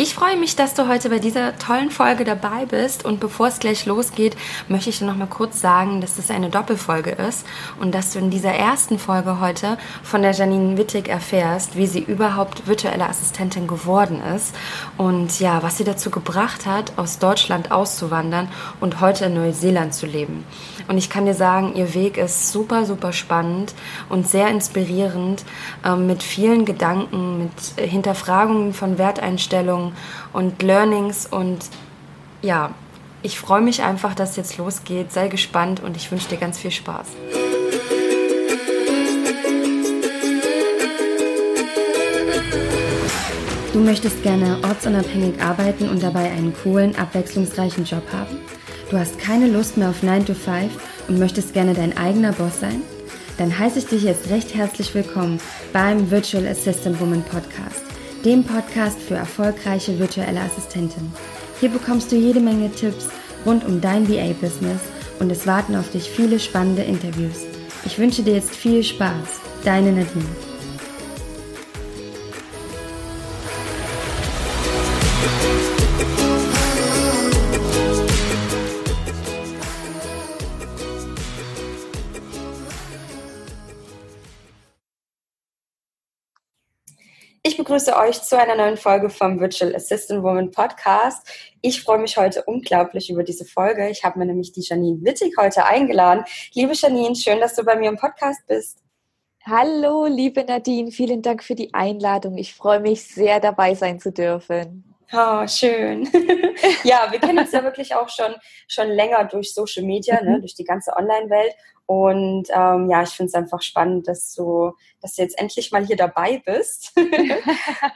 Ich freue mich, dass du heute bei dieser tollen Folge dabei bist und bevor es gleich losgeht, möchte ich dir noch mal kurz sagen, dass das eine Doppelfolge ist und dass du in dieser ersten Folge heute von der Janine Wittig erfährst, wie sie überhaupt virtuelle Assistentin geworden ist und ja, was sie dazu gebracht hat, aus Deutschland auszuwandern und heute in Neuseeland zu leben. Und ich kann dir sagen, ihr Weg ist super, super spannend und sehr inspirierend äh, mit vielen Gedanken, mit Hinterfragungen von Werteinstellungen und Learnings und ja, ich freue mich einfach, dass es jetzt losgeht. Sei gespannt und ich wünsche dir ganz viel Spaß. Du möchtest gerne ortsunabhängig arbeiten und dabei einen coolen, abwechslungsreichen Job haben? Du hast keine Lust mehr auf 9 to 5 und möchtest gerne dein eigener Boss sein? Dann heiße ich dich jetzt recht herzlich willkommen beim Virtual Assistant Woman Podcast dem Podcast für erfolgreiche virtuelle Assistenten. Hier bekommst du jede Menge Tipps rund um dein VA-Business und es warten auf dich viele spannende Interviews. Ich wünsche dir jetzt viel Spaß. Deine Nadine. Begrüße euch zu einer neuen Folge vom Virtual Assistant Woman Podcast. Ich freue mich heute unglaublich über diese Folge. Ich habe mir nämlich die Janine Wittig heute eingeladen. Liebe Janine, schön, dass du bei mir im Podcast bist. Hallo, liebe Nadine, vielen Dank für die Einladung. Ich freue mich sehr, dabei sein zu dürfen. Oh, schön. ja, wir kennen uns ja wirklich auch schon, schon länger durch Social Media, ne, mhm. durch die ganze Online-Welt. Und ähm, ja, ich finde es einfach spannend, dass du, dass du jetzt endlich mal hier dabei bist. wir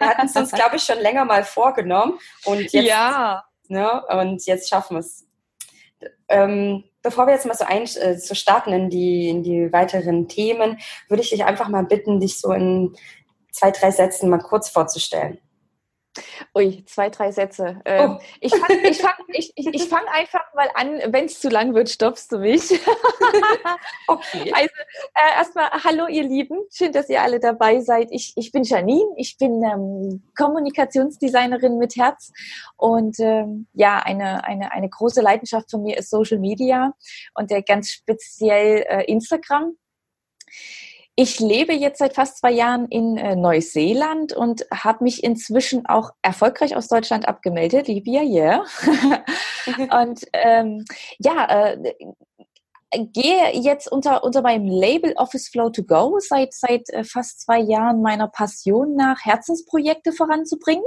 hatten es uns, glaube ich, schon länger mal vorgenommen. Und jetzt, ja. Ne, und jetzt schaffen wir es. Ähm, bevor wir jetzt mal so, ein, äh, so starten in die, in die weiteren Themen, würde ich dich einfach mal bitten, dich so in zwei, drei Sätzen mal kurz vorzustellen. Ui, zwei, drei Sätze. Ähm, oh. Ich fange ich fang, ich, ich, ich fang einfach mal an. Wenn es zu lang wird, stoppst du mich. okay. Also äh, erstmal, hallo ihr Lieben. Schön, dass ihr alle dabei seid. Ich, ich bin Janine. Ich bin ähm, Kommunikationsdesignerin mit Herz. Und ähm, ja, eine, eine, eine große Leidenschaft von mir ist Social Media und der ganz speziell äh, Instagram. Ich lebe jetzt seit fast zwei Jahren in äh, Neuseeland und habe mich inzwischen auch erfolgreich aus Deutschland abgemeldet. Libya, yeah. und ähm, ja, äh, gehe jetzt unter, unter meinem Label Office Flow to Go seit, seit äh, fast zwei Jahren meiner Passion nach, Herzensprojekte voranzubringen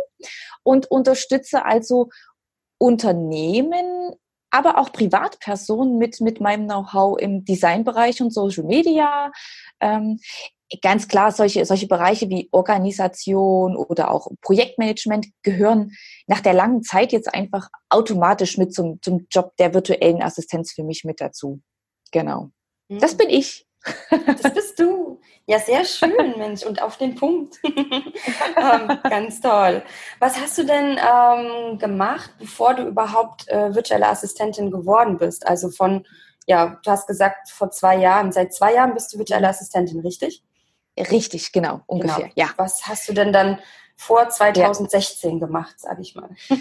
und unterstütze also Unternehmen aber auch Privatpersonen mit, mit meinem Know-how im Designbereich und Social Media. Ähm, ganz klar, solche, solche Bereiche wie Organisation oder auch Projektmanagement gehören nach der langen Zeit jetzt einfach automatisch mit zum, zum Job der virtuellen Assistenz für mich mit dazu. Genau. Das mhm. bin ich. Das bist du. Ja, sehr schön, Mensch, und auf den Punkt. ähm, ganz toll. Was hast du denn ähm, gemacht, bevor du überhaupt äh, virtuelle Assistentin geworden bist? Also von, ja, du hast gesagt, vor zwei Jahren, seit zwei Jahren bist du virtuelle Assistentin, richtig? Richtig, genau, ungefähr, genau. ja. Was hast du denn dann vor 2016 ja. gemacht, sage ich mal?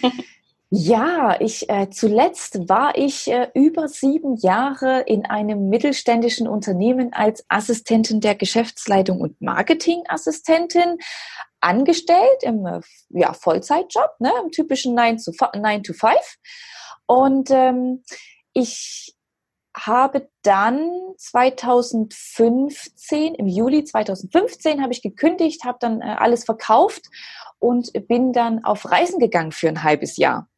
Ja, ich äh, zuletzt war ich äh, über sieben Jahre in einem mittelständischen Unternehmen als Assistentin der Geschäftsleitung und Marketingassistentin angestellt im äh, ja, Vollzeitjob, ne, im typischen 9 to, 9 to 5. Und ähm, ich habe dann 2015, im Juli 2015 habe ich gekündigt, habe dann äh, alles verkauft und bin dann auf Reisen gegangen für ein halbes Jahr.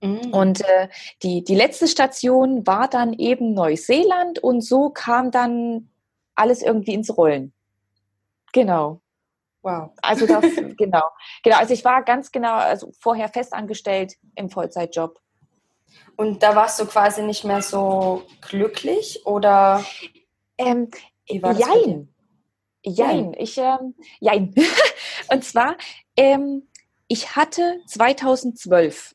Mhm. Und äh, die, die letzte Station war dann eben Neuseeland und so kam dann alles irgendwie ins Rollen. Genau. Wow. Also das, genau. Genau. Also ich war ganz genau, also vorher festangestellt im Vollzeitjob. Und da warst du quasi nicht mehr so glücklich oder? Ähm, jein. Jein. Ich, ähm, jein. und zwar, ähm, ich hatte 2012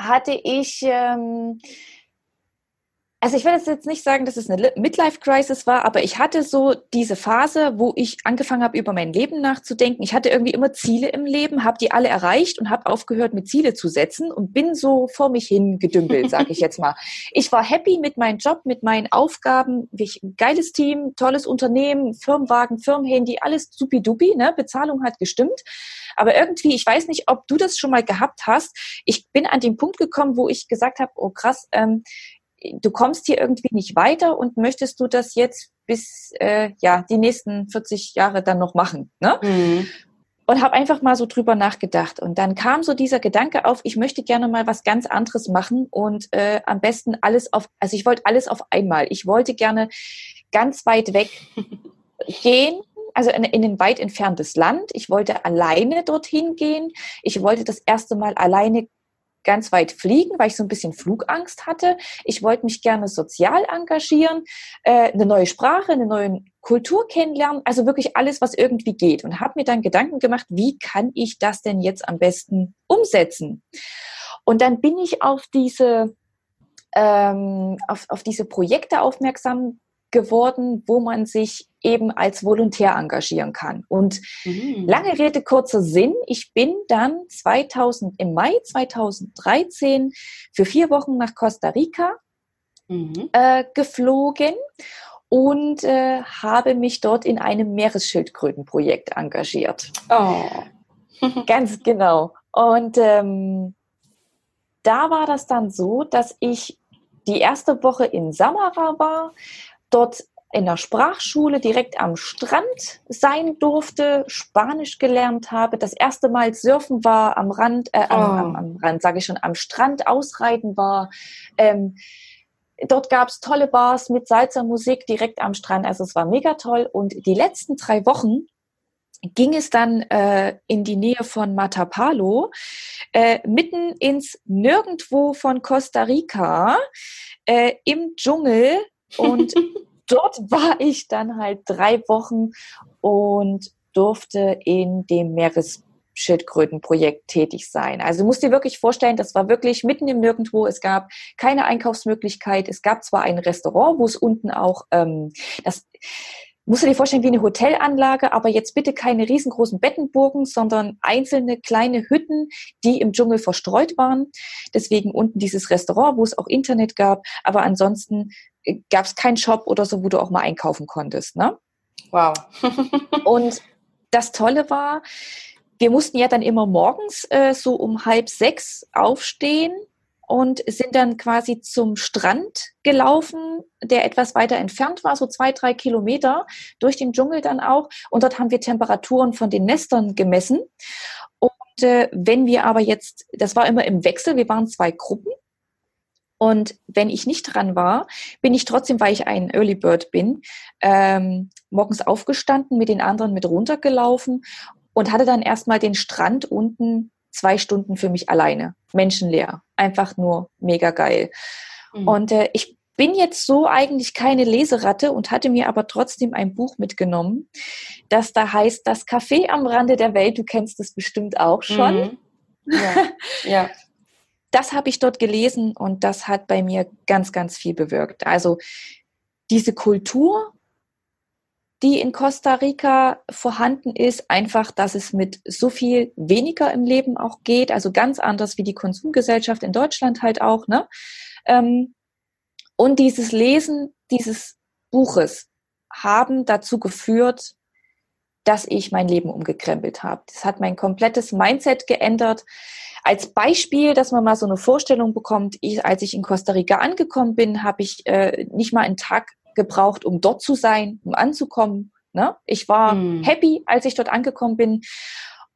hatte ich ähm, also ich werde jetzt nicht sagen, dass es eine Midlife-Crisis war, aber ich hatte so diese Phase, wo ich angefangen habe, über mein Leben nachzudenken. Ich hatte irgendwie immer Ziele im Leben, habe die alle erreicht und habe aufgehört, mit Ziele zu setzen und bin so vor mich hin gedümpelt, sage ich jetzt mal. Ich war happy mit meinem Job, mit meinen Aufgaben, ich, geiles Team, tolles Unternehmen, Firmenwagen, Firmenhandy, alles supidupi, ne? Bezahlung hat gestimmt. Aber irgendwie, ich weiß nicht, ob du das schon mal gehabt hast. Ich bin an den Punkt gekommen, wo ich gesagt habe, oh krass, ähm, du kommst hier irgendwie nicht weiter und möchtest du das jetzt bis äh, ja die nächsten 40 Jahre dann noch machen, ne? Mhm. Und habe einfach mal so drüber nachgedacht. Und dann kam so dieser Gedanke auf, ich möchte gerne mal was ganz anderes machen und äh, am besten alles auf, also ich wollte alles auf einmal. Ich wollte gerne ganz weit weg gehen, also in, in ein weit entferntes Land. Ich wollte alleine dorthin gehen. Ich wollte das erste Mal alleine ganz weit fliegen, weil ich so ein bisschen Flugangst hatte. Ich wollte mich gerne sozial engagieren, äh, eine neue Sprache, eine neue Kultur kennenlernen, also wirklich alles, was irgendwie geht. Und habe mir dann Gedanken gemacht, wie kann ich das denn jetzt am besten umsetzen? Und dann bin ich auf diese ähm, auf, auf diese Projekte aufmerksam geworden, wo man sich eben als Volontär engagieren kann. Und mhm. lange Rede, kurzer Sinn, ich bin dann 2000, im Mai 2013 für vier Wochen nach Costa Rica mhm. äh, geflogen und äh, habe mich dort in einem Meeresschildkrötenprojekt engagiert. Oh. Ganz genau. Und ähm, da war das dann so, dass ich die erste Woche in Samara war, dort in der Sprachschule direkt am Strand sein durfte, Spanisch gelernt habe, das erste Mal surfen war am Rand, äh, am, oh. am, am Rand, sage ich schon, am Strand ausreiten war. Ähm, dort gab es tolle Bars mit Salzer Musik direkt am Strand. Also es war mega toll. Und die letzten drei Wochen ging es dann äh, in die Nähe von Matapalo, äh, mitten ins Nirgendwo von Costa Rica, äh, im Dschungel und dort war ich dann halt drei Wochen und durfte in dem Meeresschildkrötenprojekt tätig sein. Also musst dir wirklich vorstellen, das war wirklich mitten im Nirgendwo. Es gab keine Einkaufsmöglichkeit. Es gab zwar ein Restaurant, wo es unten auch ähm, das musst du dir vorstellen wie eine Hotelanlage, aber jetzt bitte keine riesengroßen Bettenburgen, sondern einzelne kleine Hütten, die im Dschungel verstreut waren. Deswegen unten dieses Restaurant, wo es auch Internet gab, aber ansonsten gab es keinen Shop oder so, wo du auch mal einkaufen konntest. Ne? Wow. und das Tolle war, wir mussten ja dann immer morgens äh, so um halb sechs aufstehen und sind dann quasi zum Strand gelaufen, der etwas weiter entfernt war, so zwei, drei Kilometer durch den Dschungel dann auch. Und dort haben wir Temperaturen von den Nestern gemessen. Und äh, wenn wir aber jetzt, das war immer im Wechsel, wir waren zwei Gruppen und wenn ich nicht dran war, bin ich trotzdem, weil ich ein Early Bird bin, ähm, morgens aufgestanden, mit den anderen mit runtergelaufen und hatte dann erstmal den Strand unten zwei Stunden für mich alleine, menschenleer. Einfach nur mega geil. Mhm. Und äh, ich bin jetzt so eigentlich keine Leseratte und hatte mir aber trotzdem ein Buch mitgenommen, das da heißt Das Café am Rande der Welt. Du kennst es bestimmt auch schon. Mhm. Ja. ja das habe ich dort gelesen und das hat bei mir ganz, ganz viel bewirkt. Also diese Kultur, die in Costa Rica vorhanden ist, einfach, dass es mit so viel weniger im Leben auch geht, also ganz anders wie die Konsumgesellschaft in Deutschland halt auch, ne? Ähm, und dieses Lesen dieses Buches haben dazu geführt, dass ich mein Leben umgekrempelt habe. Das hat mein komplettes Mindset geändert. Als Beispiel, dass man mal so eine Vorstellung bekommt, ich, als ich in Costa Rica angekommen bin, habe ich äh, nicht mal einen Tag gebraucht, um dort zu sein, um anzukommen. Ne? Ich war hm. happy, als ich dort angekommen bin.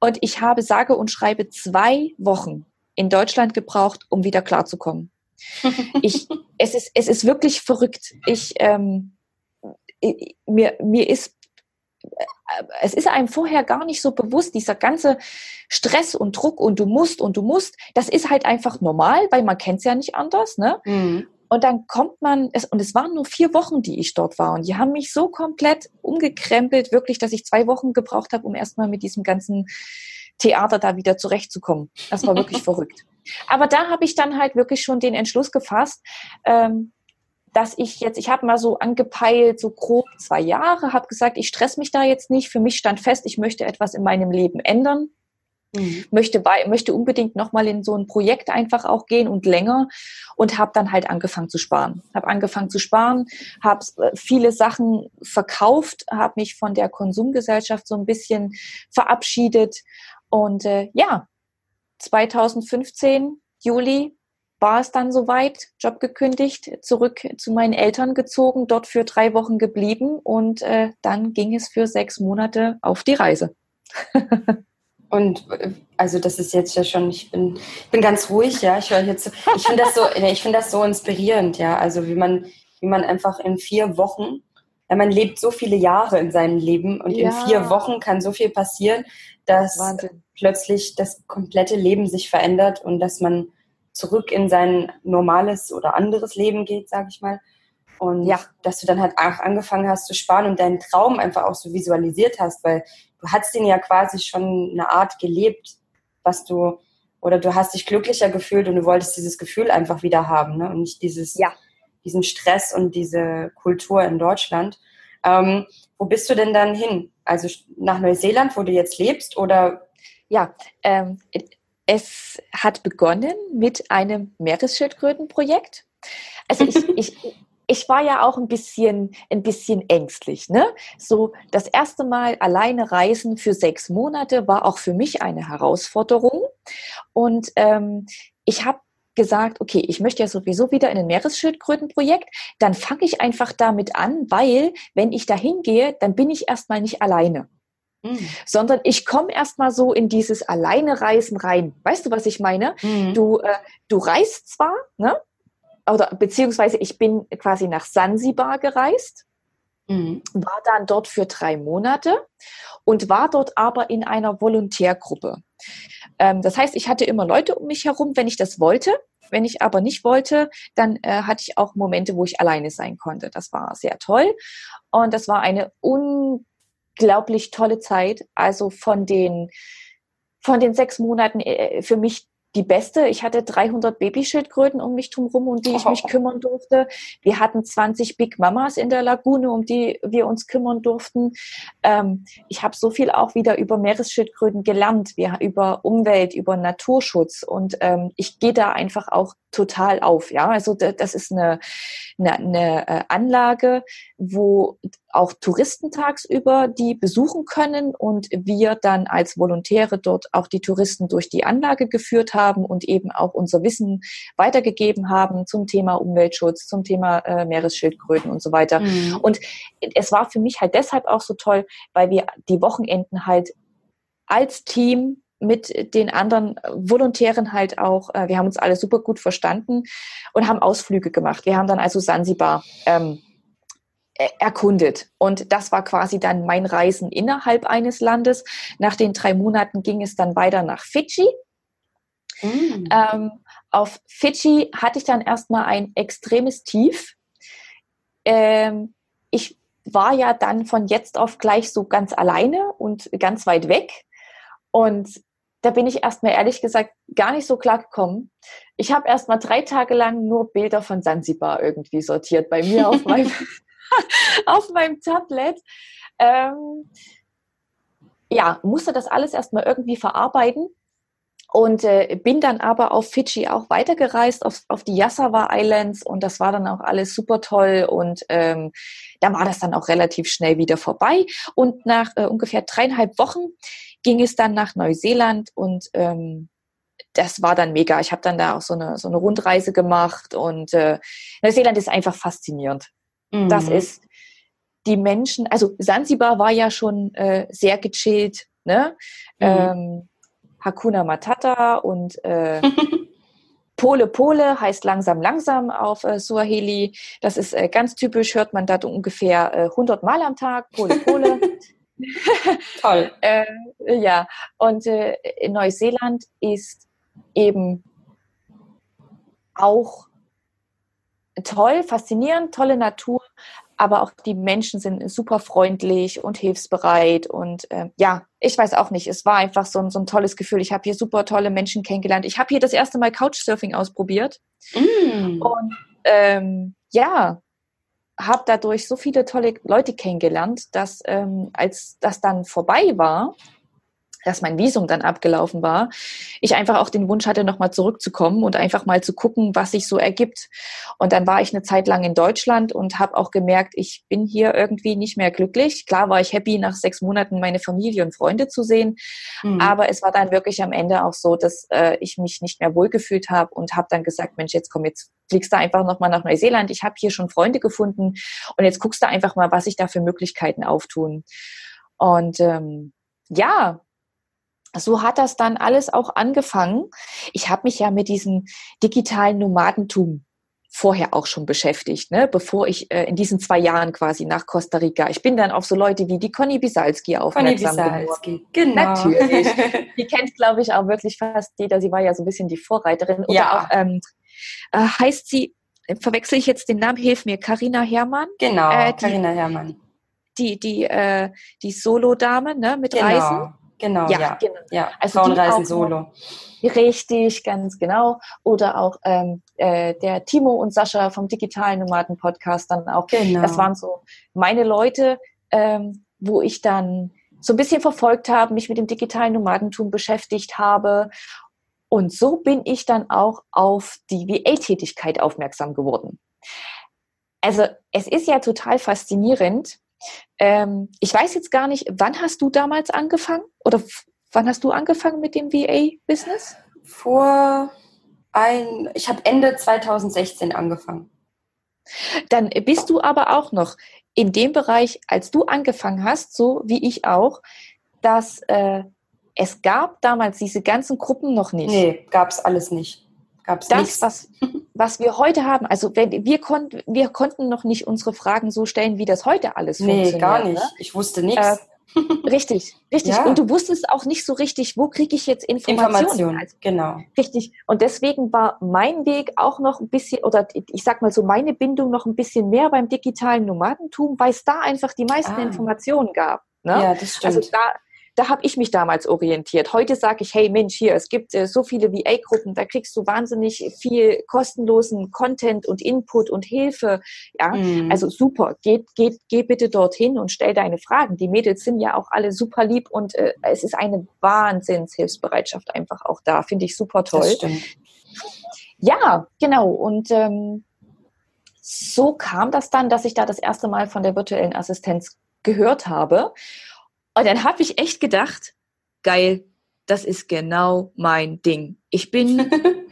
Und ich habe sage und schreibe zwei Wochen in Deutschland gebraucht, um wieder klarzukommen. ich, es, ist, es ist wirklich verrückt. Ich, ähm, mir, mir ist es ist einem vorher gar nicht so bewusst, dieser ganze Stress und Druck und du musst und du musst, das ist halt einfach normal, weil man kennt es ja nicht anders, ne? Mhm. Und dann kommt man, es, und es waren nur vier Wochen, die ich dort war. Und die haben mich so komplett umgekrempelt, wirklich, dass ich zwei Wochen gebraucht habe, um erstmal mit diesem ganzen Theater da wieder zurechtzukommen. Das war wirklich verrückt. Aber da habe ich dann halt wirklich schon den Entschluss gefasst, ähm, dass ich jetzt, ich habe mal so angepeilt, so grob zwei Jahre, habe gesagt, ich stress mich da jetzt nicht. Für mich stand fest, ich möchte etwas in meinem Leben ändern. Mhm. Möchte, bei, möchte unbedingt nochmal in so ein Projekt einfach auch gehen und länger und habe dann halt angefangen zu sparen. Habe angefangen zu sparen, habe äh, viele Sachen verkauft, habe mich von der Konsumgesellschaft so ein bisschen verabschiedet und äh, ja, 2015 Juli war es dann soweit, Job gekündigt, zurück zu meinen Eltern gezogen, dort für drei Wochen geblieben und äh, dann ging es für sechs Monate auf die Reise. Und äh, also das ist jetzt ja schon, ich bin, bin ganz ruhig, ja. Ich höre jetzt, ich finde das so, ich finde das so inspirierend, ja. Also wie man, wie man einfach in vier Wochen, ja, man lebt so viele Jahre in seinem Leben und ja. in vier Wochen kann so viel passieren, dass Wahnsinn. plötzlich das komplette Leben sich verändert und dass man zurück in sein normales oder anderes Leben geht, sage ich mal. Und ja. dass du dann halt auch angefangen hast zu sparen und deinen Traum einfach auch so visualisiert hast, weil du hast den ja quasi schon eine Art gelebt, was du, oder du hast dich glücklicher gefühlt und du wolltest dieses Gefühl einfach wieder haben, ne? Und nicht dieses, ja. diesen Stress und diese Kultur in Deutschland. Ähm, wo bist du denn dann hin? Also nach Neuseeland, wo du jetzt lebst, oder? Ja, ähm, es hat begonnen mit einem Meeresschildkrötenprojekt. Also ich, ich, ich war ja auch ein bisschen, ein bisschen ängstlich. Ne? So das erste Mal alleine reisen für sechs Monate war auch für mich eine Herausforderung. Und ähm, ich habe gesagt, okay, ich möchte ja sowieso wieder in ein Meeresschildkrötenprojekt, dann fange ich einfach damit an, weil wenn ich da hingehe, dann bin ich erstmal nicht alleine. Mhm. Sondern ich komme erstmal so in dieses Alleine Reisen rein. Weißt du, was ich meine? Mhm. Du, äh, du reist zwar, ne? oder beziehungsweise ich bin quasi nach Sansibar gereist, mhm. war dann dort für drei Monate und war dort aber in einer Volontärgruppe. Ähm, das heißt, ich hatte immer Leute um mich herum, wenn ich das wollte. Wenn ich aber nicht wollte, dann äh, hatte ich auch Momente, wo ich alleine sein konnte. Das war sehr toll. Und das war eine unglaublich tolle Zeit. Also von den, von den sechs Monaten äh, für mich die beste. Ich hatte 300 Babyschildkröten um mich drumherum, um die ich mich kümmern durfte. Wir hatten 20 Big Mamas in der Lagune, um die wir uns kümmern durften. Ähm, ich habe so viel auch wieder über Meeresschildkröten gelernt, wir, über Umwelt, über Naturschutz und ähm, ich gehe da einfach auch total auf. Ja, also das ist eine, eine, eine äh, Anlage, wo auch Touristen tagsüber die besuchen können und wir dann als Volontäre dort auch die Touristen durch die Anlage geführt haben und eben auch unser Wissen weitergegeben haben zum Thema Umweltschutz, zum Thema äh, Meeresschildkröten und so weiter. Mhm. Und es war für mich halt deshalb auch so toll, weil wir die Wochenenden halt als Team mit den anderen Volontären halt auch, äh, wir haben uns alle super gut verstanden und haben Ausflüge gemacht. Wir haben dann also Sansibar ähm, erkundet. Und das war quasi dann mein Reisen innerhalb eines Landes. Nach den drei Monaten ging es dann weiter nach Fidschi. Mm. Ähm, auf Fidschi hatte ich dann erstmal ein extremes Tief. Ähm, ich war ja dann von jetzt auf gleich so ganz alleine und ganz weit weg. Und da bin ich erstmal ehrlich gesagt gar nicht so klar gekommen. Ich habe erstmal drei Tage lang nur Bilder von Sansibar irgendwie sortiert bei mir auf meinem, auf meinem Tablet. Ähm, ja, musste das alles erstmal irgendwie verarbeiten und äh, bin dann aber auf Fidschi auch weitergereist, auf, auf die Yasawa Islands und das war dann auch alles super toll und ähm, da war das dann auch relativ schnell wieder vorbei und nach äh, ungefähr dreieinhalb Wochen ging es dann nach Neuseeland und ähm, das war dann mega. Ich habe dann da auch so eine, so eine Rundreise gemacht und äh, Neuseeland ist einfach faszinierend. Mhm. Das ist die Menschen, also Sansibar war ja schon äh, sehr gechillt, ne? Mhm. Ähm, Hakuna Matata und äh, Pole Pole heißt langsam langsam auf äh, Suaheli. Das ist äh, ganz typisch, hört man da ungefähr äh, 100 Mal am Tag. Pole Pole. Toll. äh, ja, und äh, in Neuseeland ist eben auch toll, faszinierend, tolle Natur, aber auch die Menschen sind super freundlich und hilfsbereit und äh, ja, ich weiß auch nicht, es war einfach so ein, so ein tolles Gefühl. Ich habe hier super tolle Menschen kennengelernt. Ich habe hier das erste Mal Couchsurfing ausprobiert mm. und ähm, ja, habe dadurch so viele tolle Leute kennengelernt, dass ähm, als das dann vorbei war, dass mein Visum dann abgelaufen war, ich einfach auch den Wunsch hatte, nochmal zurückzukommen und einfach mal zu gucken, was sich so ergibt. Und dann war ich eine Zeit lang in Deutschland und habe auch gemerkt, ich bin hier irgendwie nicht mehr glücklich. Klar war ich happy, nach sechs Monaten meine Familie und Freunde zu sehen, mhm. aber es war dann wirklich am Ende auch so, dass äh, ich mich nicht mehr wohlgefühlt habe und habe dann gesagt, Mensch, jetzt komm, jetzt fliegst du einfach nochmal nach Neuseeland. Ich habe hier schon Freunde gefunden und jetzt guckst du einfach mal, was sich da für Möglichkeiten auftun. Und ähm, ja, so hat das dann alles auch angefangen. Ich habe mich ja mit diesem digitalen Nomadentum vorher auch schon beschäftigt, ne? bevor ich äh, in diesen zwei Jahren quasi nach Costa Rica. Ich bin dann auf so Leute wie die Conny Bisalski aufmerksam Conny Bisalski, genau. Natürlich. die kennt, glaube ich, auch wirklich fast jeder. Sie war ja so ein bisschen die Vorreiterin. Oder ja. auch, ähm, äh, heißt sie, verwechsel ich jetzt den Namen, hilf mir, Karina Hermann? Genau, äh, Karina Hermann. Die, die, äh, die Solo-Dame ne, mit genau. Reisen. Genau, ja. ja. Genau. ja. Also Solo. Richtig, ganz genau. Oder auch ähm, äh, der Timo und Sascha vom Digitalen Nomaden Podcast dann auch. Genau. Das waren so meine Leute, ähm, wo ich dann so ein bisschen verfolgt habe, mich mit dem digitalen Nomadentum beschäftigt habe. Und so bin ich dann auch auf die VA-Tätigkeit aufmerksam geworden. Also es ist ja total faszinierend, ähm, ich weiß jetzt gar nicht, wann hast du damals angefangen? Oder wann hast du angefangen mit dem VA-Business? Vor ein, ich habe Ende 2016 angefangen. Dann bist du aber auch noch in dem Bereich, als du angefangen hast, so wie ich auch, dass äh, es gab damals diese ganzen Gruppen noch nicht. Nee, gab es alles nicht. Gab's das, nichts. was, was wir heute haben, also wenn, wir, konnten wir konnten noch nicht unsere Fragen so stellen, wie das heute alles nee, funktioniert. Nee, gar nicht. Ne? Ich wusste nichts. Äh, richtig, richtig. Ja. Und du wusstest auch nicht so richtig, wo kriege ich jetzt Informationen? Information, also, genau. Richtig. Und deswegen war mein Weg auch noch ein bisschen, oder ich sag mal so, meine Bindung noch ein bisschen mehr beim digitalen Nomadentum, weil es da einfach die meisten ah. Informationen gab. Ne? Ja, das stimmt. Also da, da habe ich mich damals orientiert. Heute sage ich, hey Mensch, hier, es gibt äh, so viele VA-Gruppen, da kriegst du wahnsinnig viel kostenlosen Content und Input und Hilfe. Ja, mhm. also super. Geht, geht, geh bitte dorthin und stell deine Fragen. Die Mädels sind ja auch alle super lieb und äh, es ist eine Wahnsinnshilfsbereitschaft einfach auch da. Finde ich super toll. Ja, genau. Und ähm, so kam das dann, dass ich da das erste Mal von der virtuellen Assistenz gehört habe. Und dann habe ich echt gedacht, geil, das ist genau mein Ding. Ich bin,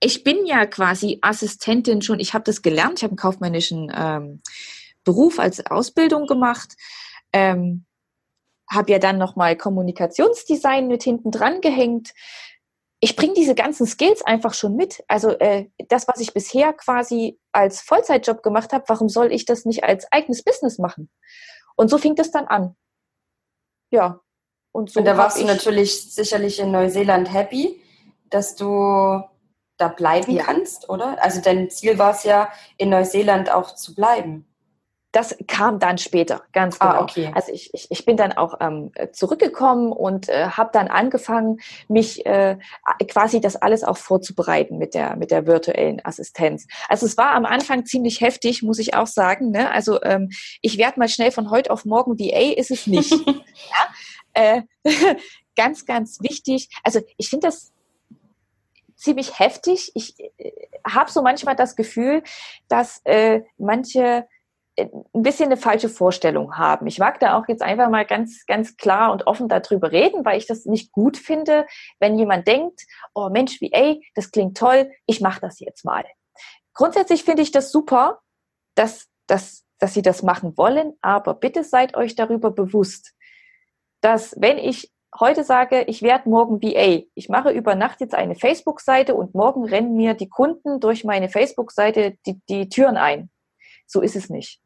ich bin ja quasi Assistentin schon. Ich habe das gelernt. Ich habe einen kaufmännischen ähm, Beruf als Ausbildung gemacht. Ähm, habe ja dann nochmal Kommunikationsdesign mit hinten dran gehängt. Ich bringe diese ganzen Skills einfach schon mit. Also äh, das, was ich bisher quasi als Vollzeitjob gemacht habe, warum soll ich das nicht als eigenes Business machen? Und so fing das dann an ja. Und, so und da warst du natürlich sicherlich in Neuseeland happy, dass du da bleiben ja. kannst, oder? Also dein Ziel war es ja, in Neuseeland auch zu bleiben. Das kam dann später, ganz ah, genau. Ah, okay. Also ich, ich, ich bin dann auch ähm, zurückgekommen und äh, habe dann angefangen, mich äh, quasi das alles auch vorzubereiten mit der, mit der virtuellen Assistenz. Also es war am Anfang ziemlich heftig, muss ich auch sagen. Ne? Also ähm, ich werde mal schnell von heute auf morgen VA, ist es nicht. ja? äh, ganz, ganz wichtig. Also ich finde das ziemlich heftig. Ich äh, habe so manchmal das Gefühl, dass äh, manche ein bisschen eine falsche Vorstellung haben. Ich mag da auch jetzt einfach mal ganz, ganz klar und offen darüber reden, weil ich das nicht gut finde, wenn jemand denkt, oh Mensch, wie ey, das klingt toll, ich mache das jetzt mal. Grundsätzlich finde ich das super, dass, dass, dass Sie das machen wollen, aber bitte seid euch darüber bewusst, dass wenn ich heute sage, ich werde morgen VA, ich mache über Nacht jetzt eine Facebook-Seite und morgen rennen mir die Kunden durch meine Facebook-Seite die, die Türen ein. So ist es nicht.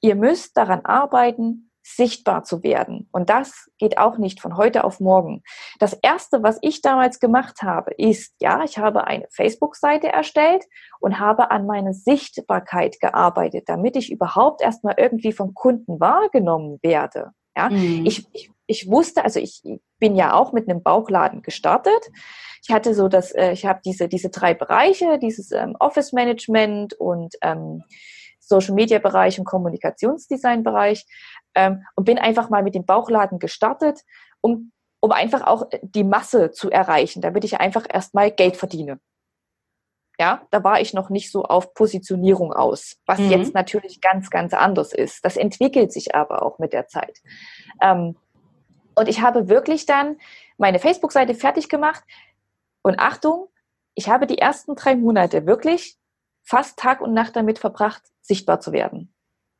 Ihr müsst daran arbeiten, sichtbar zu werden. Und das geht auch nicht von heute auf morgen. Das erste, was ich damals gemacht habe, ist, ja, ich habe eine Facebook-Seite erstellt und habe an meiner Sichtbarkeit gearbeitet, damit ich überhaupt erstmal irgendwie vom Kunden wahrgenommen werde. Ja, mhm. ich, ich, ich wusste, also ich bin ja auch mit einem Bauchladen gestartet. Ich hatte so das, äh, ich habe diese, diese drei Bereiche, dieses ähm, Office Management und ähm, Social Media Bereich und Kommunikationsdesign Bereich ähm, und bin einfach mal mit dem Bauchladen gestartet, um, um einfach auch die Masse zu erreichen, damit ich einfach erstmal Geld verdiene. Ja, da war ich noch nicht so auf Positionierung aus, was mhm. jetzt natürlich ganz, ganz anders ist. Das entwickelt sich aber auch mit der Zeit. Ähm, und ich habe wirklich dann meine Facebook-Seite fertig gemacht. Und Achtung, ich habe die ersten drei Monate wirklich fast Tag und Nacht damit verbracht, sichtbar zu werden.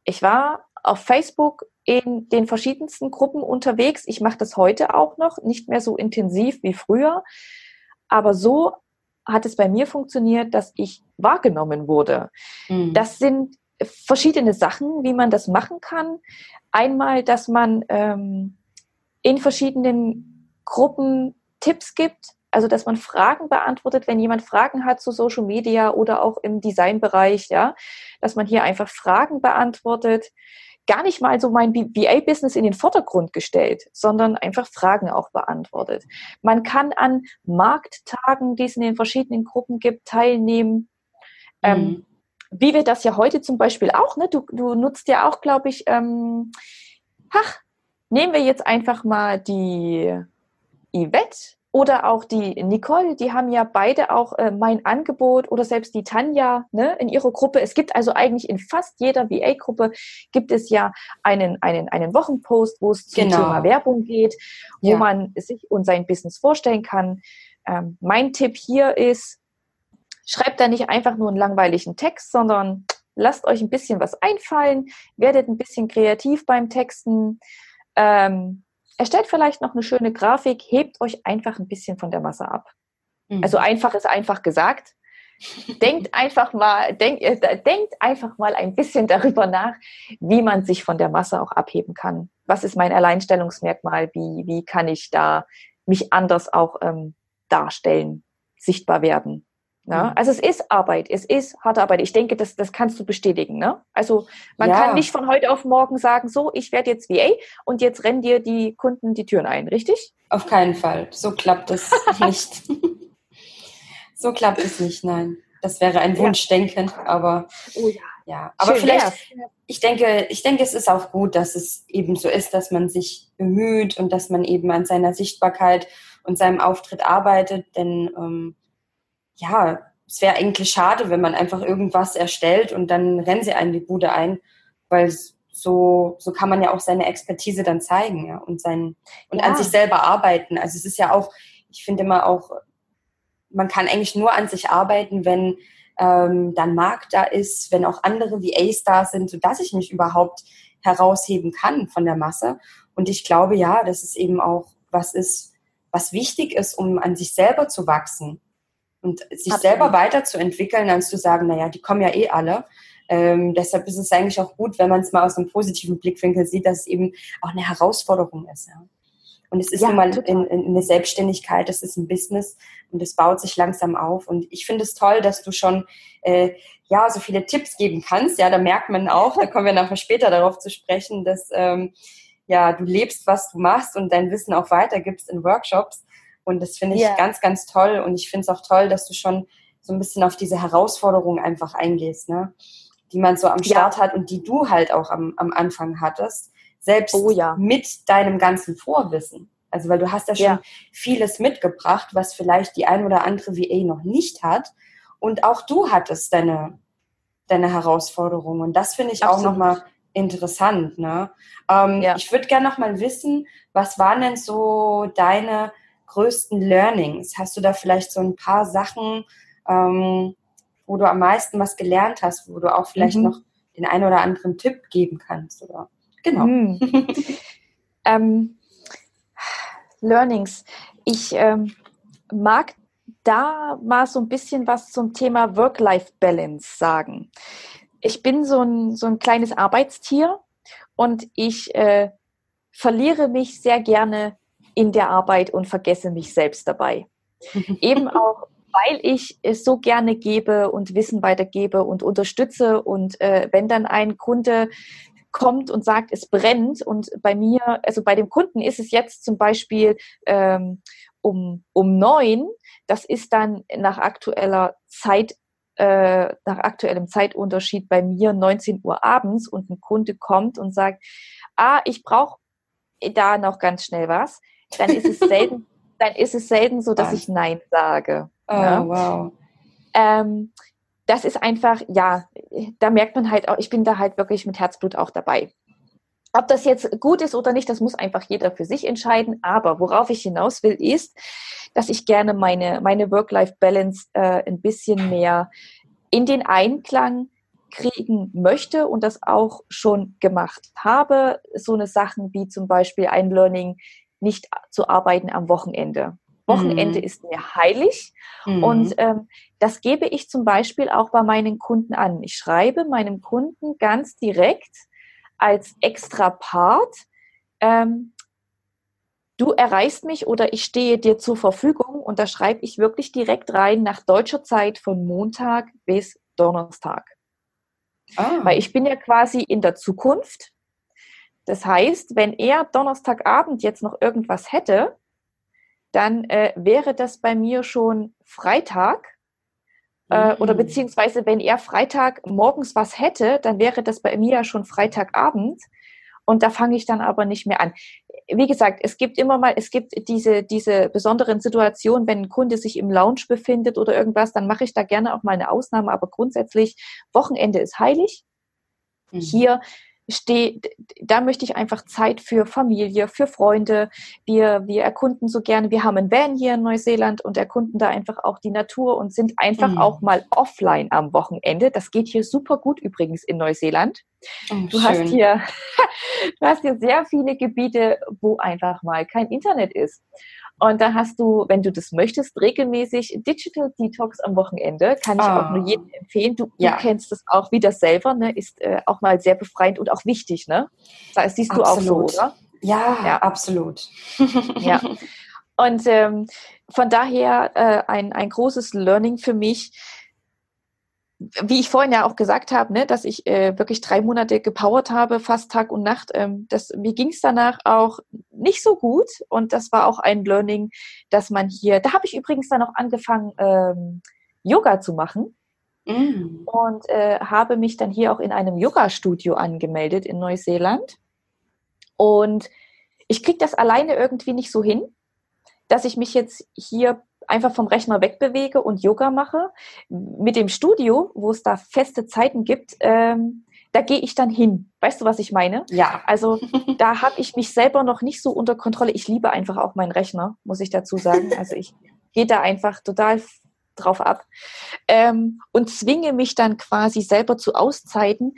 Ich war auf Facebook in den verschiedensten Gruppen unterwegs. Ich mache das heute auch noch, nicht mehr so intensiv wie früher. Aber so hat es bei mir funktioniert, dass ich wahrgenommen wurde. Mhm. Das sind verschiedene Sachen, wie man das machen kann. Einmal, dass man ähm, in verschiedenen Gruppen Tipps gibt, also dass man Fragen beantwortet, wenn jemand Fragen hat zu Social Media oder auch im Designbereich, ja, dass man hier einfach Fragen beantwortet gar nicht mal so mein VA-Business in den Vordergrund gestellt, sondern einfach Fragen auch beantwortet. Man kann an Markttagen, die es in den verschiedenen Gruppen gibt, teilnehmen. Ähm, mhm. Ähm, wie wir das ja heute zum Beispiel auch, ne? Du, du nutzt ja auch, glaube ich, ähm, ach, nehmen wir jetzt einfach mal die Yvette oder auch die Nicole, die haben ja beide auch äh, mein Angebot oder selbst die Tanja ne, in ihrer Gruppe. Es gibt also eigentlich in fast jeder VA-Gruppe gibt es ja einen, einen, einen Wochenpost, wo es zum genau. Thema Werbung geht, wo ja. man sich und sein Business vorstellen kann. Ähm, mein Tipp hier ist, schreibt da nicht einfach nur einen langweiligen Text, sondern lasst euch ein bisschen was einfallen, werdet ein bisschen kreativ beim Texten. Ähm, erstellt vielleicht noch eine schöne Grafik, hebt euch einfach ein bisschen von der Masse ab. Mhm. Also einfach ist einfach gesagt. denkt einfach mal, denkt, äh, denkt einfach mal ein bisschen darüber nach, wie man sich von der Masse auch abheben kann. Was ist mein Alleinstellungsmerkmal? Wie, wie kann ich da mich anders auch ähm, darstellen, sichtbar werden? Ja, mhm. also es ist Arbeit, es ist harte Arbeit. Ich denke, das, das kannst du bestätigen. Ne? Also man ja. kann nicht von heute auf morgen sagen, so, ich werde jetzt VA und jetzt rennen dir die Kunden die Türen ein, richtig? Auf keinen Fall. So klappt es nicht. so klappt es nicht, nein. Das wäre ein Wunschdenken, ja. aber oh ja. ja. Aber Schön, vielleicht, ich denke, ich denke, es ist auch gut, dass es eben so ist, dass man sich bemüht und dass man eben an seiner Sichtbarkeit und seinem Auftritt arbeitet, denn ähm, ja, es wäre eigentlich schade, wenn man einfach irgendwas erstellt und dann rennen sie einen die Bude ein, weil so, so kann man ja auch seine Expertise dann zeigen ja, und, sein, und ja. an sich selber arbeiten. Also es ist ja auch, ich finde immer auch, man kann eigentlich nur an sich arbeiten, wenn ähm, dann Markt da ist, wenn auch andere VAs da sind, sodass ich mich überhaupt herausheben kann von der Masse. Und ich glaube ja, dass es eben auch was ist, was wichtig ist, um an sich selber zu wachsen und sich Absolut. selber weiterzuentwickeln, als zu sagen, naja, die kommen ja eh alle. Ähm, deshalb ist es eigentlich auch gut, wenn man es mal aus einem positiven Blickwinkel sieht, dass es eben auch eine Herausforderung ist. Ja. Und es ist ja, nun mal in, in eine Selbstständigkeit, es ist ein Business und es baut sich langsam auf. Und ich finde es toll, dass du schon äh, ja so viele Tipps geben kannst. Ja, da merkt man auch, da kommen wir nachher später darauf zu sprechen, dass ähm, ja du lebst, was du machst und dein Wissen auch weitergibst in Workshops. Und das finde ich yeah. ganz, ganz toll. Und ich finde es auch toll, dass du schon so ein bisschen auf diese Herausforderungen einfach eingehst, ne? die man so am Start ja. hat und die du halt auch am, am Anfang hattest, selbst oh, ja. mit deinem ganzen Vorwissen. Also weil du hast ja schon ja. vieles mitgebracht, was vielleicht die ein oder andere VA noch nicht hat. Und auch du hattest deine, deine Herausforderungen. Und das finde ich Absolut. auch nochmal interessant. Ne? Ähm, ja. Ich würde gerne nochmal wissen, was waren denn so deine größten Learnings? Hast du da vielleicht so ein paar Sachen, ähm, wo du am meisten was gelernt hast, wo du auch vielleicht mhm. noch den einen oder anderen Tipp geben kannst? Oder? Genau. Mhm. ähm, Learnings. Ich ähm, mag da mal so ein bisschen was zum Thema Work-Life-Balance sagen. Ich bin so ein, so ein kleines Arbeitstier und ich äh, verliere mich sehr gerne in der Arbeit und vergesse mich selbst dabei. Eben auch, weil ich es so gerne gebe und Wissen weitergebe und unterstütze. Und äh, wenn dann ein Kunde kommt und sagt, es brennt und bei mir, also bei dem Kunden ist es jetzt zum Beispiel ähm, um, um neun, das ist dann nach aktueller Zeit äh, nach aktuellem Zeitunterschied bei mir 19 Uhr abends und ein Kunde kommt und sagt, ah, ich brauche da noch ganz schnell was, dann ist es selten, dann ist es selten so, dass ich Nein sage. Oh, ja? wow. Ähm, das ist einfach, ja, da merkt man halt auch, ich bin da halt wirklich mit Herzblut auch dabei. Ob das jetzt gut ist oder nicht, das muss einfach jeder für sich entscheiden. Aber worauf ich hinaus will, ist, dass ich gerne meine, meine Work-Life-Balance äh, ein bisschen mehr in den Einklang kriegen möchte und das auch schon gemacht habe. So eine Sachen wie zum Beispiel ein Learning, nicht zu arbeiten am Wochenende. Wochenende mhm. ist mir heilig mhm. und ähm, das gebe ich zum Beispiel auch bei meinen Kunden an. Ich schreibe meinem Kunden ganz direkt als extra Part, ähm, du erreichst mich oder ich stehe dir zur Verfügung und da schreibe ich wirklich direkt rein nach deutscher Zeit von Montag bis Donnerstag. Ah. Weil ich bin ja quasi in der Zukunft. Das heißt, wenn er Donnerstagabend jetzt noch irgendwas hätte, dann äh, wäre das bei mir schon Freitag. Äh, mhm. Oder beziehungsweise, wenn er Freitag morgens was hätte, dann wäre das bei mir ja schon Freitagabend. Und da fange ich dann aber nicht mehr an. Wie gesagt, es gibt immer mal, es gibt diese, diese besonderen Situationen, wenn ein Kunde sich im Lounge befindet oder irgendwas, dann mache ich da gerne auch mal eine Ausnahme. Aber grundsätzlich, Wochenende ist heilig. Mhm. Hier stehe, da möchte ich einfach Zeit für Familie, für Freunde. Wir, wir erkunden so gerne, wir haben einen Van hier in Neuseeland und erkunden da einfach auch die Natur und sind einfach mhm. auch mal offline am Wochenende. Das geht hier super gut übrigens in Neuseeland. Oh, du hast hier, du hast hier sehr viele Gebiete, wo einfach mal kein Internet ist. Und da hast du, wenn du das möchtest, regelmäßig Digital Detox am Wochenende. Kann ich oh. auch nur ah. jedem empfehlen. Du, ja. du, kennst das auch wieder selber, ne? Ist äh, auch mal sehr befreiend und auch wichtig, ne? Das siehst du absolut. auch so, oder? Ja, ja. absolut. ja. Und ähm, von daher äh, ein, ein großes Learning für mich, wie ich vorhin ja auch gesagt habe, ne, dass ich äh, wirklich drei Monate gepowert habe, fast Tag und Nacht. Ähm, das, mir ging es danach auch nicht so gut und das war auch ein Learning, dass man hier, da habe ich übrigens dann auch angefangen, ähm, Yoga zu machen mm. und äh, habe mich dann hier auch in einem Yoga-Studio angemeldet in Neuseeland. Und ich kriege das alleine irgendwie nicht so hin, dass ich mich jetzt hier einfach vom Rechner wegbewege und Yoga mache. Mit dem Studio, wo es da feste Zeiten gibt, ähm, da gehe ich dann hin. Weißt du, was ich meine? Ja. Also da habe ich mich selber noch nicht so unter Kontrolle. Ich liebe einfach auch meinen Rechner, muss ich dazu sagen. Also ich gehe da einfach total drauf ab ähm, und zwinge mich dann quasi selber zu Auszeiten,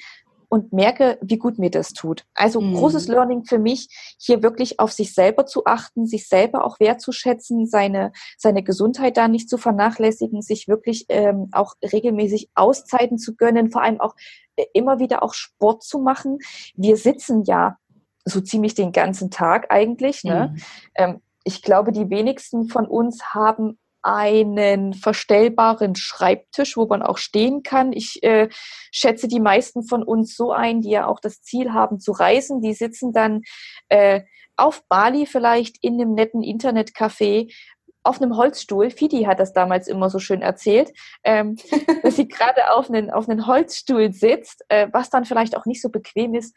und merke, wie gut mir das tut. Also mhm. großes Learning für mich, hier wirklich auf sich selber zu achten, sich selber auch wertzuschätzen, seine, seine Gesundheit da nicht zu vernachlässigen, sich wirklich ähm, auch regelmäßig Auszeiten zu gönnen, vor allem auch äh, immer wieder auch Sport zu machen. Wir sitzen ja so ziemlich den ganzen Tag eigentlich. Ne? Mhm. Ähm, ich glaube, die wenigsten von uns haben einen verstellbaren Schreibtisch, wo man auch stehen kann. Ich äh, schätze die meisten von uns so ein, die ja auch das Ziel haben zu reisen. Die sitzen dann äh, auf Bali vielleicht in einem netten Internetcafé auf einem Holzstuhl. Fidi hat das damals immer so schön erzählt, ähm, dass sie gerade auf einen, auf einen Holzstuhl sitzt, äh, was dann vielleicht auch nicht so bequem ist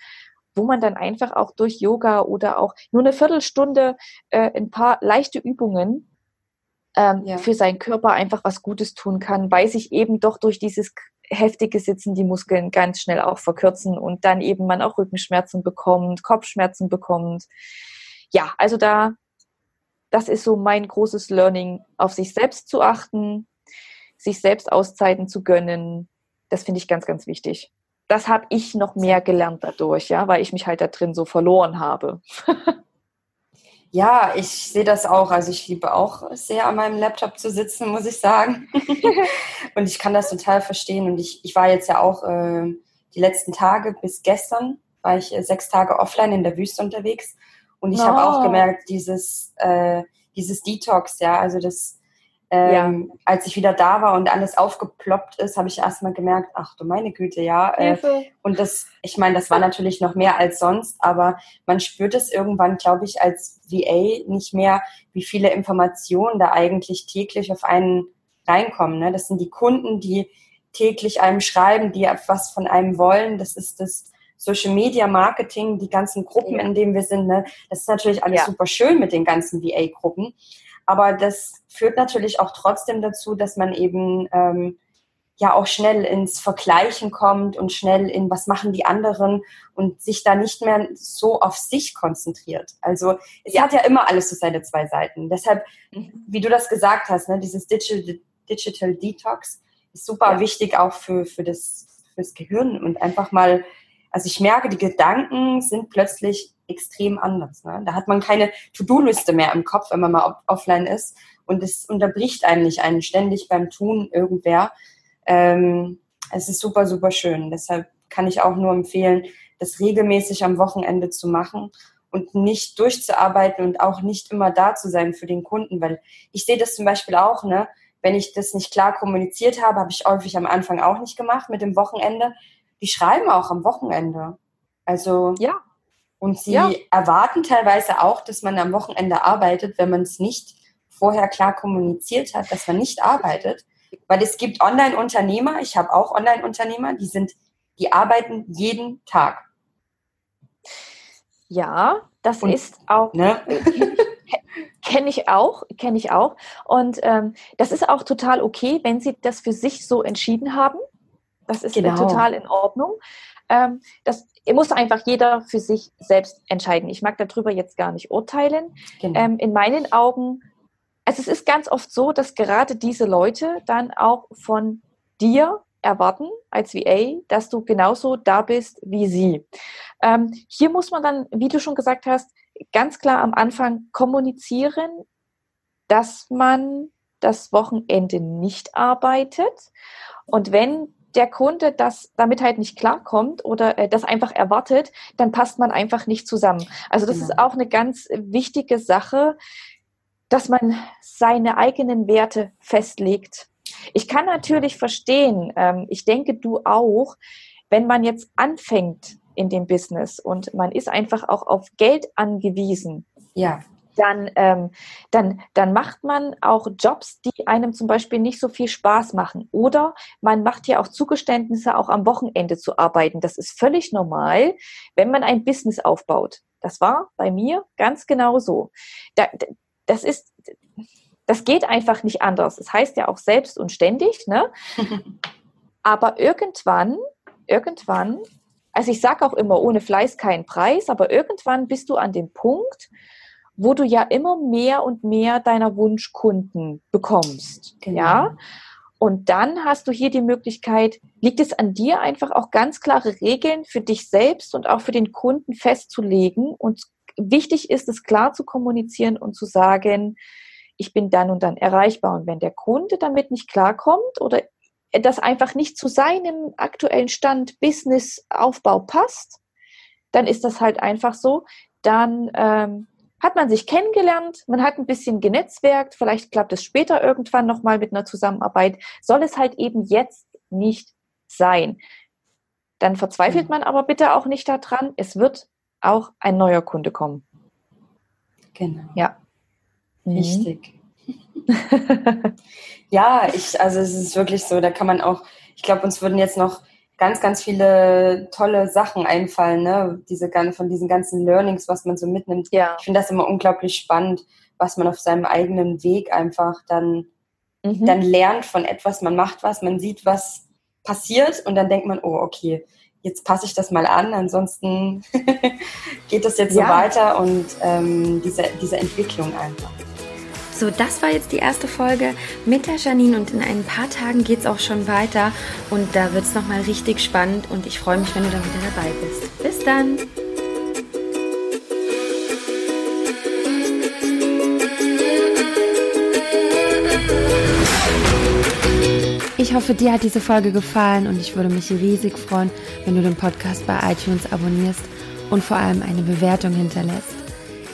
wo man dann einfach auch durch Yoga oder auch nur eine Viertelstunde äh, ein paar leichte Übungen ähm, ja. für seinen Körper einfach was Gutes tun kann, weil sich eben doch durch dieses heftige Sitzen die Muskeln ganz schnell auch verkürzen und dann eben man auch Rückenschmerzen bekommt, Kopfschmerzen bekommt. Ja, also da, das ist so mein großes Learning, auf sich selbst zu achten, sich selbst Auszeiten zu gönnen. Das finde ich ganz, ganz wichtig. Das habe ich noch mehr gelernt dadurch, ja, weil ich mich halt da drin so verloren habe. Ja, ich sehe das auch. Also ich liebe auch sehr an meinem Laptop zu sitzen, muss ich sagen. und ich kann das total verstehen. Und ich, ich war jetzt ja auch äh, die letzten Tage bis gestern, war ich äh, sechs Tage offline in der Wüste unterwegs. Und ich oh. habe auch gemerkt, dieses, äh, dieses Detox, ja, also das ähm, ja. Als ich wieder da war und alles aufgeploppt ist, habe ich erstmal gemerkt, ach du meine Güte, ja. Äh, und das, ich meine, das war natürlich noch mehr als sonst, aber man spürt es irgendwann, glaube ich, als VA nicht mehr, wie viele Informationen da eigentlich täglich auf einen reinkommen. Ne? Das sind die Kunden, die täglich einem schreiben, die was von einem wollen. Das ist das Social Media Marketing, die ganzen Gruppen, ja. in denen wir sind. Ne? Das ist natürlich alles ja. super schön mit den ganzen VA-Gruppen. Aber das führt natürlich auch trotzdem dazu, dass man eben ähm, ja auch schnell ins Vergleichen kommt und schnell in was machen die anderen und sich da nicht mehr so auf sich konzentriert. Also es ja. hat ja immer alles so seine zwei Seiten. Deshalb, mhm. wie du das gesagt hast, ne, dieses Digital, Digital Detox ist super ja. wichtig auch für, für das fürs Gehirn und einfach mal, also ich merke, die Gedanken sind plötzlich extrem anders. Ne? Da hat man keine To-Do-Liste mehr im Kopf, wenn man mal offline ist und es unterbricht einem nicht einen ständig beim Tun irgendwer, ähm, es ist super, super schön. Deshalb kann ich auch nur empfehlen, das regelmäßig am Wochenende zu machen und nicht durchzuarbeiten und auch nicht immer da zu sein für den Kunden, weil ich sehe das zum Beispiel auch, ne? Wenn ich das nicht klar kommuniziert habe, habe ich häufig am Anfang auch nicht gemacht mit dem Wochenende. Die schreiben auch am Wochenende. Also ja. Und sie ja. erwarten teilweise auch, dass man am Wochenende arbeitet, wenn man es nicht vorher klar kommuniziert hat, dass man nicht arbeitet. Weil es gibt Online-Unternehmer, ich habe auch Online-Unternehmer, die sind, die arbeiten jeden Tag. Ja, das Und, ist auch. Ne? Kenne ich auch, kenne ich auch. Und ähm, das ist auch total okay, wenn Sie das für sich so entschieden haben. Das ist genau. total in Ordnung. Ähm, das muss einfach jeder für sich selbst entscheiden. Ich mag darüber jetzt gar nicht urteilen. Genau. Ähm, in meinen Augen also es ist ganz oft so, dass gerade diese Leute dann auch von dir erwarten als VA, dass du genauso da bist wie sie. Ähm, hier muss man dann, wie du schon gesagt hast, ganz klar am Anfang kommunizieren, dass man das Wochenende nicht arbeitet. Und wenn der Kunde das damit halt nicht klarkommt oder äh, das einfach erwartet, dann passt man einfach nicht zusammen. Also das genau. ist auch eine ganz wichtige Sache, dass man seine eigenen Werte festlegt. Ich kann natürlich verstehen, ähm, ich denke du auch, wenn man jetzt anfängt in dem Business und man ist einfach auch auf Geld angewiesen. Ja. Dann, ähm, dann, dann macht man auch Jobs, die einem zum Beispiel nicht so viel Spaß machen. Oder man macht ja auch Zugeständnisse, auch am Wochenende zu arbeiten. Das ist völlig normal, wenn man ein Business aufbaut. Das war bei mir ganz genau so. Da, das ist, das geht einfach nicht anders. Das heißt ja auch selbst und ständig, ne? aber irgendwann, irgendwann, also ich sage auch immer, ohne Fleiß kein Preis, aber irgendwann bist du an dem Punkt, wo du ja immer mehr und mehr deiner Wunschkunden bekommst. Genau. Ja. Und dann hast du hier die Möglichkeit, liegt es an dir einfach auch ganz klare Regeln für dich selbst und auch für den Kunden festzulegen und wichtig ist es klar zu kommunizieren und zu sagen, ich bin dann und dann erreichbar. Und wenn der Kunde damit nicht klarkommt oder das einfach nicht zu seinem aktuellen Stand Businessaufbau passt, dann ist das halt einfach so. Dann ähm, hat man sich kennengelernt, man hat ein bisschen genetzwerkt, vielleicht klappt es später irgendwann nochmal mit einer Zusammenarbeit, soll es halt eben jetzt nicht sein. Dann verzweifelt mhm. man aber bitte auch nicht daran, es wird auch ein neuer Kunde kommen. Genau. Ja. Mhm. Richtig. ja, ich, also es ist wirklich so, da kann man auch, ich glaube, uns würden jetzt noch ganz, ganz viele tolle Sachen einfallen, ne? Diese, von diesen ganzen Learnings, was man so mitnimmt. Ja. Ich finde das immer unglaublich spannend, was man auf seinem eigenen Weg einfach dann, mhm. dann lernt von etwas. Man macht was, man sieht, was passiert und dann denkt man, oh, okay, jetzt passe ich das mal an, ansonsten geht das jetzt ja. so weiter und ähm, diese, diese Entwicklung einfach. So, das war jetzt die erste Folge mit der Janine und in ein paar Tagen geht es auch schon weiter und da wird es nochmal richtig spannend und ich freue mich, wenn du da wieder dabei bist. Bis dann! Ich hoffe, dir hat diese Folge gefallen und ich würde mich riesig freuen, wenn du den Podcast bei iTunes abonnierst und vor allem eine Bewertung hinterlässt.